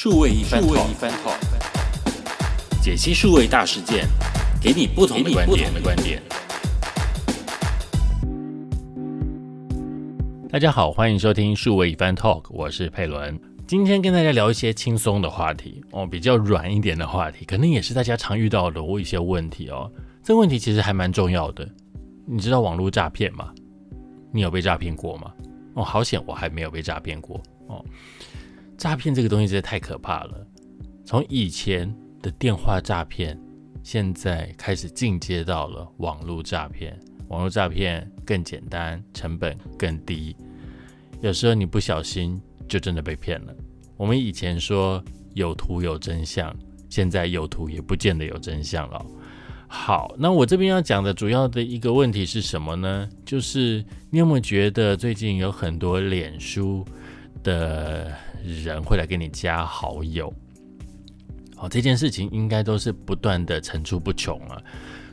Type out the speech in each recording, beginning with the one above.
数位一番 talk，解析数位大事件，给你不同的观点。的观点。大家好，欢迎收听数位一番 talk，我是佩伦。今天跟大家聊一些轻松的话题哦，比较软一点的话题，可能也是大家常遇到的一些问题哦。这个问题其实还蛮重要的。你知道网络诈骗吗？你有被诈骗过吗？哦，好险，我还没有被诈骗过哦。诈骗这个东西实在太可怕了。从以前的电话诈骗，现在开始进阶到了网络诈骗。网络诈骗更简单，成本更低。有时候你不小心就真的被骗了。我们以前说有图有真相，现在有图也不见得有真相了。好，那我这边要讲的主要的一个问题是什么呢？就是你有没有觉得最近有很多脸书的？人会来给你加好友，好，这件事情应该都是不断的层出不穷啊，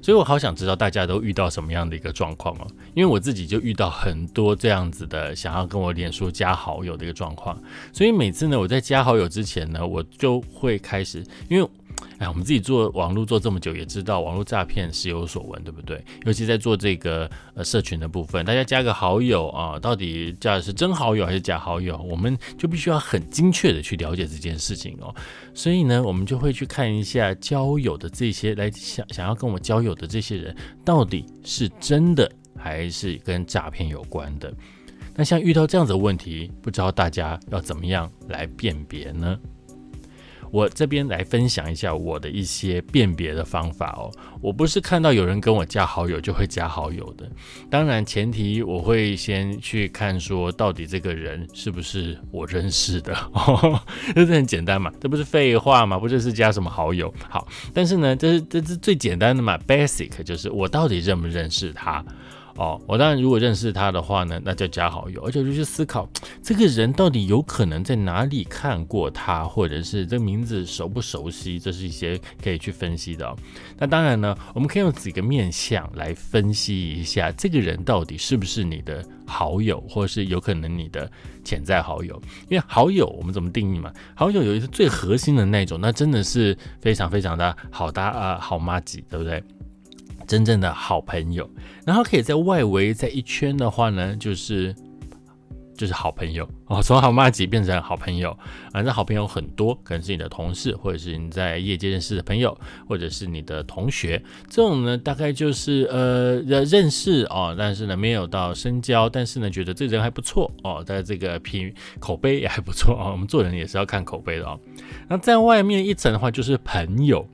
所以我好想知道大家都遇到什么样的一个状况哦，因为我自己就遇到很多这样子的想要跟我脸书加好友的一个状况，所以每次呢我在加好友之前呢，我就会开始，因为。哎，我们自己做网络做这么久，也知道网络诈骗时有所闻，对不对？尤其在做这个呃社群的部分，大家加个好友啊，到底加的是真好友还是假好友，我们就必须要很精确的去了解这件事情哦。所以呢，我们就会去看一下交友的这些来想想要跟我交友的这些人，到底是真的还是跟诈骗有关的。那像遇到这样子的问题，不知道大家要怎么样来辨别呢？我这边来分享一下我的一些辨别的方法哦。我不是看到有人跟我加好友就会加好友的，当然前提我会先去看说到底这个人是不是我认识的，这是很简单嘛，这不是废话嘛，不就是加什么好友？好，但是呢，这是这是最简单的嘛，basic 就是我到底认不认识他。哦，我当然如果认识他的话呢，那就加好友，而且就去思考这个人到底有可能在哪里看过他，或者是这个名字熟不熟悉，这是一些可以去分析的。那当然呢，我们可以用几个面相来分析一下这个人到底是不是你的好友，或者是有可能你的潜在好友。因为好友我们怎么定义嘛？好友有一个最核心的那种，那真的是非常非常的好搭啊，好妈吉，对不对？真正的好朋友，然后可以在外围在一圈的话呢，就是就是好朋友哦，从好妈吉变成好朋友，反正好朋友很多，可能是你的同事，或者是你在业界认识的朋友，或者是你的同学，这种呢大概就是呃认识哦，但是呢没有到深交，但是呢觉得这人还不错哦，在这个品口碑也还不错哦，我们做人也是要看口碑的哦。那在外面一层的话就是朋友，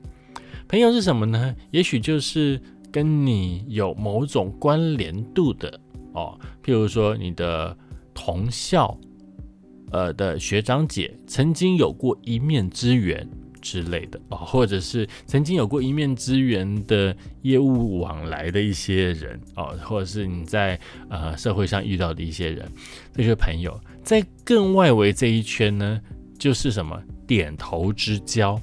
朋友是什么呢？也许就是。跟你有某种关联度的哦，譬如说你的同校，呃的学长姐曾经有过一面之缘之类的哦，或者是曾经有过一面之缘的业务往来的一些人哦，或者是你在呃社会上遇到的一些人，这些朋友，在更外围这一圈呢，就是什么点头之交。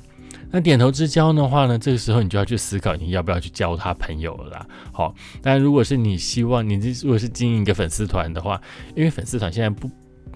那点头之交的话呢，这个时候你就要去思考你要不要去交他朋友了啦。好，但如果是你希望你如果是经营一个粉丝团的话，因为粉丝团现在不。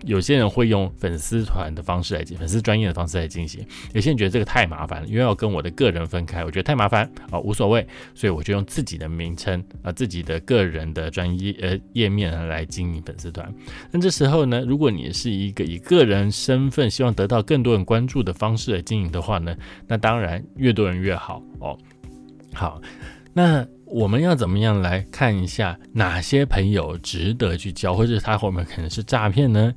有些人会用粉丝团的方式来进，粉丝专业的方式来进行。有些人觉得这个太麻烦了，因为要跟我的个人分开，我觉得太麻烦啊，无所谓，所以我就用自己的名称啊，自己的个人的专业呃页面来经营粉丝团。那这时候呢，如果你是一个以个人身份希望得到更多人关注的方式来经营的话呢，那当然越多人越好哦。好，那。我们要怎么样来看一下哪些朋友值得去交，或者他后面可能是诈骗呢？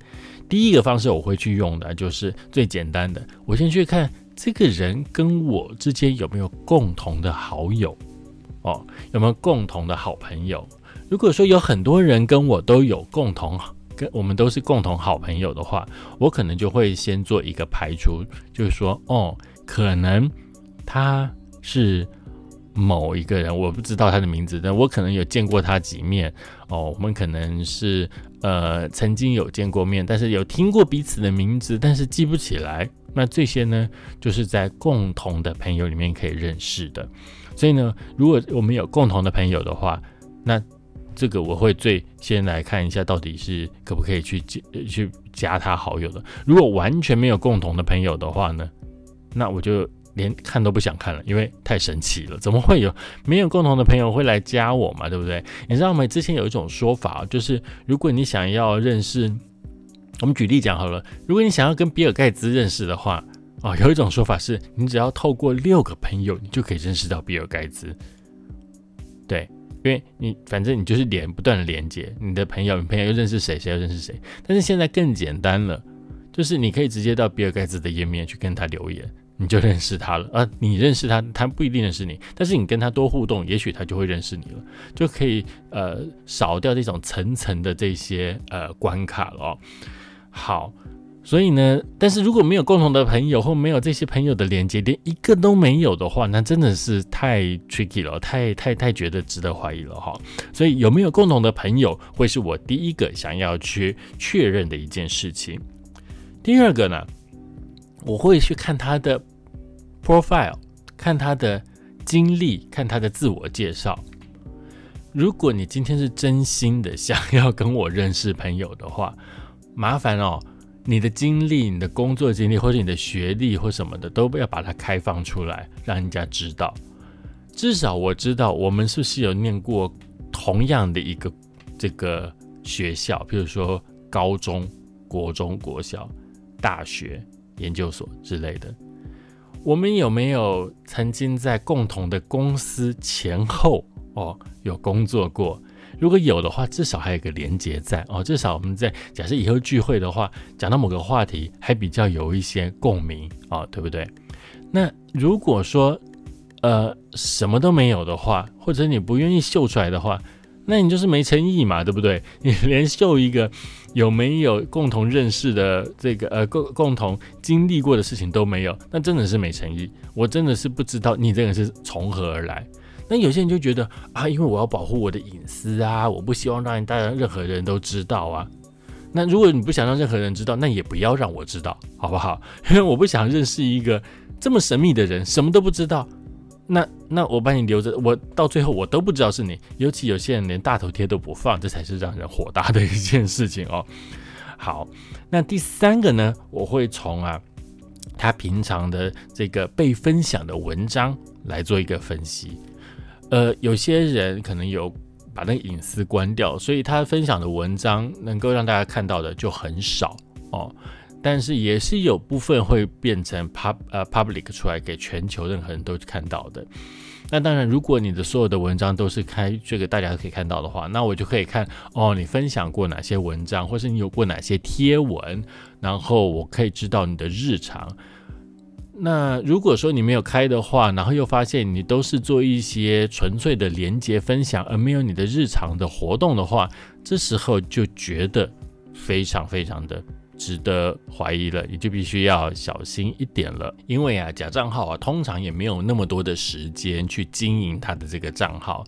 第一个方式我会去用的就是最简单的，我先去看这个人跟我之间有没有共同的好友哦，有没有共同的好朋友？如果说有很多人跟我都有共同，跟我们都是共同好朋友的话，我可能就会先做一个排除，就是说哦，可能他是。某一个人，我不知道他的名字，但我可能有见过他几面哦。我们可能是呃曾经有见过面，但是有听过彼此的名字，但是记不起来。那这些呢，就是在共同的朋友里面可以认识的。所以呢，如果我们有共同的朋友的话，那这个我会最先来看一下，到底是可不可以去加去加他好友的。如果完全没有共同的朋友的话呢，那我就连看都不想看了，因为太神奇了，怎么会有没有共同的朋友会来加我嘛？对不对？你知道吗？之前有一种说法，就是如果你想要认识，我们举例讲好了，如果你想要跟比尔盖茨认识的话，啊，有一种说法是，你只要透过六个朋友，你就可以认识到比尔盖茨。对。因为你反正你就是连不断的连接你的朋友，你朋友又认识谁，谁又认识谁。但是现在更简单了，就是你可以直接到比尔盖茨的页面去跟他留言，你就认识他了。啊，你认识他，他不一定认识你，但是你跟他多互动，也许他就会认识你了，就可以呃少掉这种层层的这些呃关卡了。好。所以呢，但是如果没有共同的朋友或没有这些朋友的连接，连一个都没有的话，那真的是太 tricky 了，太太太觉得值得怀疑了哈。所以有没有共同的朋友，会是我第一个想要去确认的一件事情。第二个呢，我会去看他的 profile，看他的经历，看他的自我介绍。如果你今天是真心的想要跟我认识朋友的话，麻烦哦。你的经历、你的工作经历，或者你的学历或什么的，都不要把它开放出来，让人家知道。至少我知道我们是不是有念过同样的一个这个学校，比如说高中、国中、国小、大学、研究所之类的。我们有没有曾经在共同的公司前后哦有工作过？如果有的话，至少还有个连接在哦。至少我们在假设以后聚会的话，讲到某个话题，还比较有一些共鸣哦，对不对？那如果说呃什么都没有的话，或者你不愿意秀出来的话，那你就是没诚意嘛，对不对？你连秀一个有没有共同认识的这个呃共共同经历过的事情都没有，那真的是没诚意。我真的是不知道你这个是从何而来。那有些人就觉得啊，因为我要保护我的隐私啊，我不希望让大家任何人都知道啊。那如果你不想让任何人知道，那也不要让我知道，好不好？因为我不想认识一个这么神秘的人，什么都不知道。那那我把你留着，我到最后我都不知道是你。尤其有些人连大头贴都不放，这才是让人火大的一件事情哦。好，那第三个呢，我会从啊他平常的这个被分享的文章来做一个分析。呃，有些人可能有把那个隐私关掉，所以他分享的文章能够让大家看到的就很少哦。但是也是有部分会变成 pub 呃 public 出来给全球任何人都看到的。那当然，如果你的所有的文章都是开这个大家都可以看到的话，那我就可以看哦，你分享过哪些文章，或是你有过哪些贴文，然后我可以知道你的日常。那如果说你没有开的话，然后又发现你都是做一些纯粹的连接分享，而没有你的日常的活动的话，这时候就觉得非常非常的值得怀疑了，你就必须要小心一点了。因为啊，假账号啊，通常也没有那么多的时间去经营他的这个账号。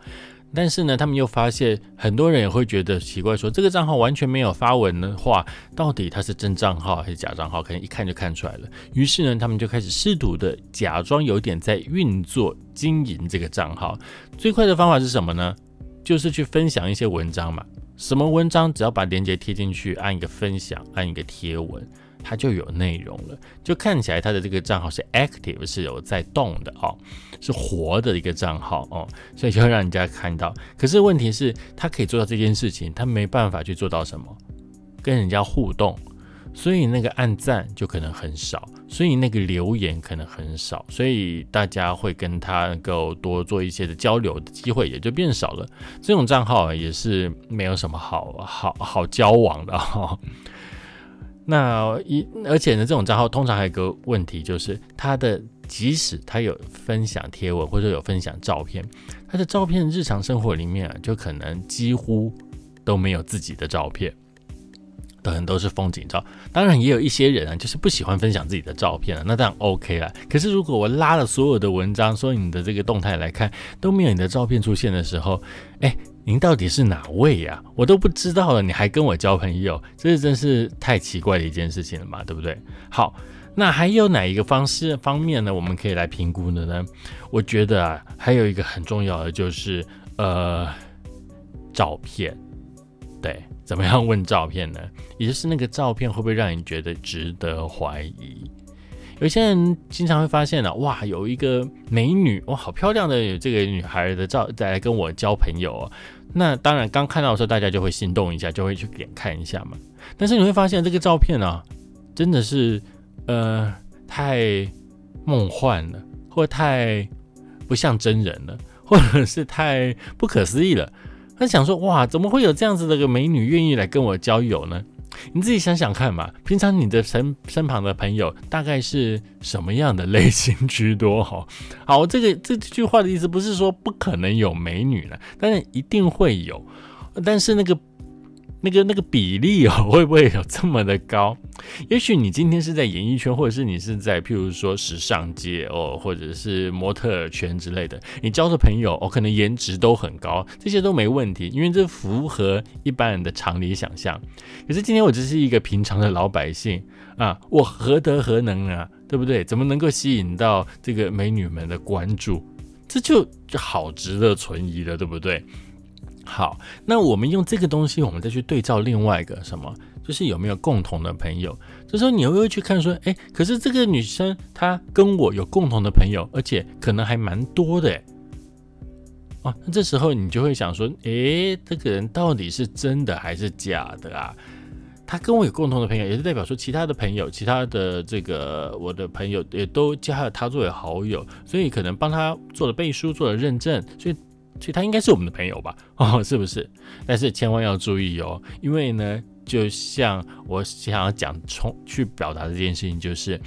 但是呢，他们又发现很多人也会觉得奇怪，说这个账号完全没有发文的话，到底他是真账号还是假账号？可能一看就看出来了。于是呢，他们就开始试图的假装有点在运作经营这个账号。最快的方法是什么呢？就是去分享一些文章嘛。什么文章？只要把链接贴进去，按一个分享，按一个贴文。它就有内容了，就看起来它的这个账号是 active，是有在动的哦，是活的一个账号哦，所以就让人家看到。可是问题是，它可以做到这件事情，它没办法去做到什么，跟人家互动，所以那个按赞就可能很少，所以那个留言可能很少，所以大家会跟他能够多做一些的交流的机会也就变少了。这种账号也是没有什么好好好交往的哈。那一而且呢，这种账号通常还有个问题，就是他的即使他有分享贴文或者有分享照片，他的照片日常生活里面啊，就可能几乎都没有自己的照片，可能都是风景照。当然也有一些人啊，就是不喜欢分享自己的照片啊，那当然 OK 了。可是如果我拉了所有的文章，说你的这个动态来看，都没有你的照片出现的时候，哎。您到底是哪位呀？我都不知道了，你还跟我交朋友，这真是太奇怪的一件事情了嘛，对不对？好，那还有哪一个方式方面呢？我们可以来评估的呢？我觉得啊，还有一个很重要的就是，呃，照片。对，怎么样问照片呢？也就是那个照片会不会让你觉得值得怀疑？有些人经常会发现呢，哇，有一个美女，哇，好漂亮的这个女孩的照再来跟我交朋友。那当然，刚看到的时候，大家就会心动一下，就会去点看一下嘛。但是你会发现，这个照片呢，真的是呃太梦幻了，或太不像真人了，或者是太不可思议了。他想说，哇，怎么会有这样子的个美女愿意来跟我交友呢？你自己想想看嘛，平常你的身身旁的朋友大概是什么样的类型居多？哈，好，这个这句话的意思不是说不可能有美女了，但是一定会有，但是那个。那个那个比例哦，会不会有这么的高？也许你今天是在演艺圈，或者是你是在譬如说时尚界哦，或者是模特圈之类的，你交的朋友哦，可能颜值都很高，这些都没问题，因为这符合一般人的常理想象。可是今天我只是一个平常的老百姓啊，我何德何能啊，对不对？怎么能够吸引到这个美女们的关注？这就就好值得存疑了，对不对？好，那我们用这个东西，我们再去对照另外一个什么，就是有没有共同的朋友。这时候你会不会去看说，哎，可是这个女生她跟我有共同的朋友，而且可能还蛮多的，哦，那这时候你就会想说，哎，这个人到底是真的还是假的啊？他跟我有共同的朋友，也是代表说其他的朋友，其他的这个我的朋友也都加了他作为好友，所以可能帮他做了背书，做了认证，所以。所以他应该是我们的朋友吧？哦，是不是？但是千万要注意哦，因为呢，就像我想要讲，冲去表达这件事情，就是，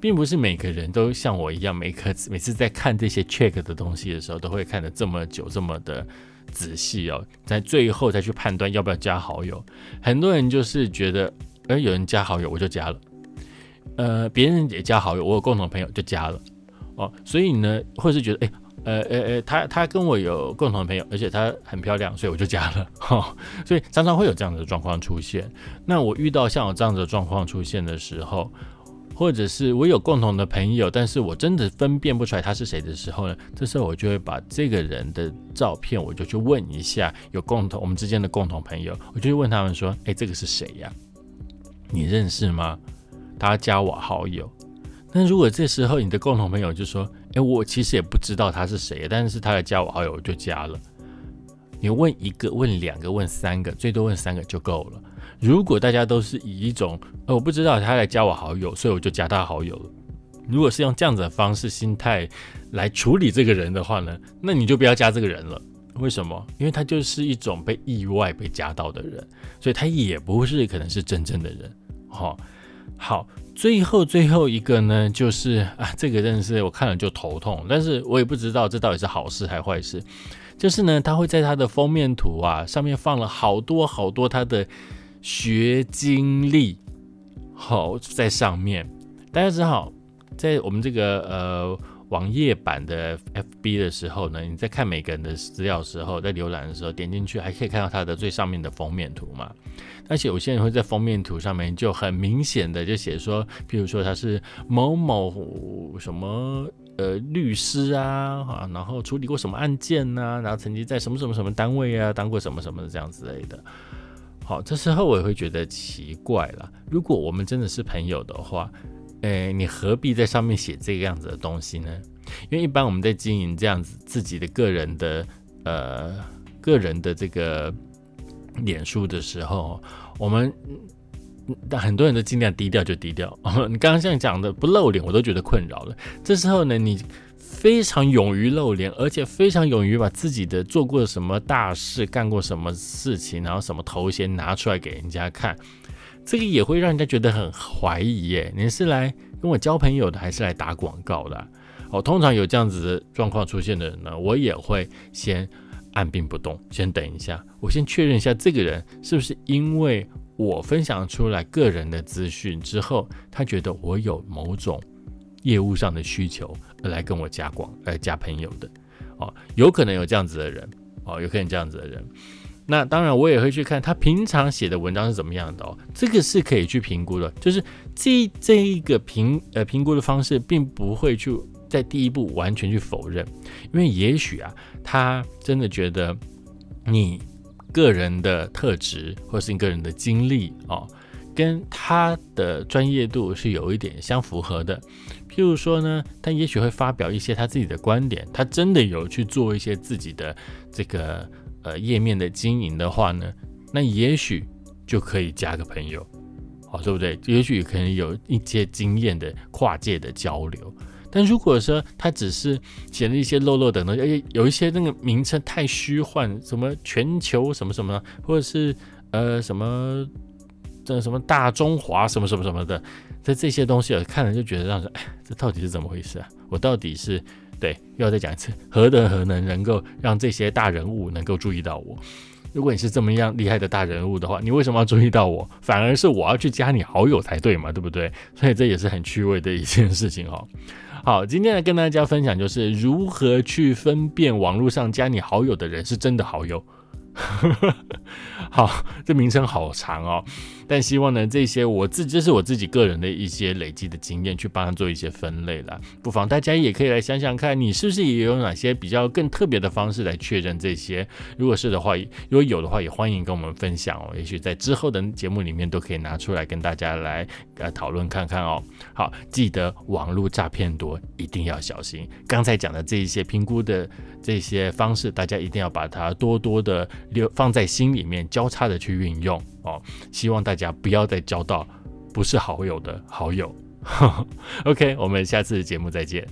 并不是每个人都像我一样，每个每次在看这些 check 的东西的时候，都会看得这么久，这么的仔细哦，在最后再去判断要不要加好友。很多人就是觉得，哎，有人加好友我就加了，呃，别人也加好友，我有共同朋友就加了，哦，所以呢，或是觉得，哎。呃呃呃，他他跟我有共同的朋友，而且他很漂亮，所以我就加了哈。所以常常会有这样的状况出现。那我遇到像我这样的状况出现的时候，或者是我有共同的朋友，但是我真的分辨不出来他是谁的时候呢？这时候我就会把这个人的照片，我就去问一下有共同我们之间的共同朋友，我就问他们说：“哎，这个是谁呀？你认识吗？他加我好友。”那如果这时候你的共同朋友就说：“哎，我其实也不知道他是谁，但是他来加我好友，我就加了。”你问一个、问两个、问三个，最多问三个就够了。如果大家都是以一种“呃，我不知道他来加我好友，所以我就加他好友了”，如果是用这样子的方式、心态来处理这个人的话呢，那你就不要加这个人了。为什么？因为他就是一种被意外被加到的人，所以他也不是可能是真正的人。好，好。最后最后一个呢，就是啊，这个真的是我看了就头痛，但是我也不知道这到底是好事还是坏事。就是呢，他会在他的封面图啊上面放了好多好多他的学经历，好在上面。大家知道，在我们这个呃网页版的 FB 的时候呢，你在看每个人的资料的时候，在浏览的时候点进去，还可以看到他的最上面的封面图嘛。而且有些人会在封面图上面就很明显的就写说，譬如说他是某某什么呃律师啊，啊，然后处理过什么案件呐，然后曾经在什么什么什么单位啊当过什么什么这样之类的。好，这时候我也会觉得奇怪了。如果我们真的是朋友的话，诶，你何必在上面写这个样子的东西呢？因为一般我们在经营这样子自己的个人的呃个人的这个。脸书的时候，我们但很多人都尽量低调就低调。你刚刚这样讲的不露脸，我都觉得困扰了。这时候呢，你非常勇于露脸，而且非常勇于把自己的做过什么大事、干过什么事情，然后什么头衔拿出来给人家看，这个也会让人家觉得很怀疑耶。你是来跟我交朋友的，还是来打广告的？哦，通常有这样子的状况出现的人呢，我也会先。按兵不动，先等一下，我先确认一下这个人是不是因为我分享出来个人的资讯之后，他觉得我有某种业务上的需求而来跟我加广来加朋友的哦，有可能有这样子的人哦，有可能这样子的人。那当然我也会去看他平常写的文章是怎么样的哦，这个是可以去评估的，就是这这一个评呃评估的方式，并不会去。在第一步完全去否认，因为也许啊，他真的觉得你个人的特质或是你个人的经历哦，跟他的专业度是有一点相符合的。譬如说呢，他也许会发表一些他自己的观点，他真的有去做一些自己的这个呃页面的经营的话呢，那也许就可以加个朋友，哦，对不对？也许可能有一些经验的跨界的交流。但如果说他只是写了一些漏漏等等，哎，有一些那个名称太虚幻，什么全球什么什么，或者是呃什么这什么大中华什么什么什么的，这这些东西，看了就觉得让人哎，这到底是怎么回事啊？我到底是对又要再讲一次，何德何能能够让这些大人物能够注意到我？如果你是这么样厉害的大人物的话，你为什么要注意到我？反而是我要去加你好友才对嘛，对不对？所以这也是很趣味的一件事情哦。好，今天来跟大家分享就是如何去分辨网络上加你好友的人是真的好友。好，这名称好长哦，但希望呢，这些我自这是我自己个人的一些累积的经验，去帮他做一些分类了。不妨大家也可以来想想看，你是不是也有哪些比较更特别的方式来确认这些？如果是的话，如果有的话，也欢迎跟我们分享哦。也许在之后的节目里面都可以拿出来跟大家来呃讨论看看哦。好，记得网络诈骗多，一定要小心。刚才讲的这一些评估的这些方式，大家一定要把它多多的。留放在心里面，交叉的去运用哦。希望大家不要再交到不是好友的好友。OK，我们下次节目再见。